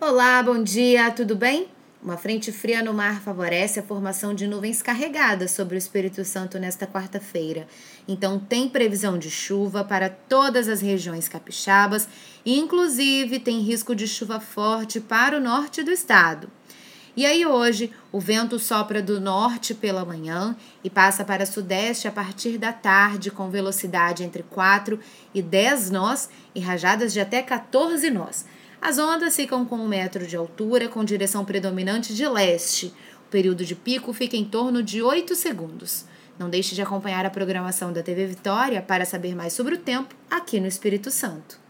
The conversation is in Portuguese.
Olá, bom dia, tudo bem? Uma frente fria no mar favorece a formação de nuvens carregadas sobre o Espírito Santo nesta quarta-feira. Então, tem previsão de chuva para todas as regiões capixabas, inclusive tem risco de chuva forte para o norte do estado. E aí, hoje, o vento sopra do norte pela manhã e passa para sudeste a partir da tarde, com velocidade entre 4 e 10 nós e rajadas de até 14 nós. As ondas ficam com um metro de altura, com direção predominante de leste. O período de pico fica em torno de 8 segundos. Não deixe de acompanhar a programação da TV Vitória para saber mais sobre o tempo aqui no Espírito Santo.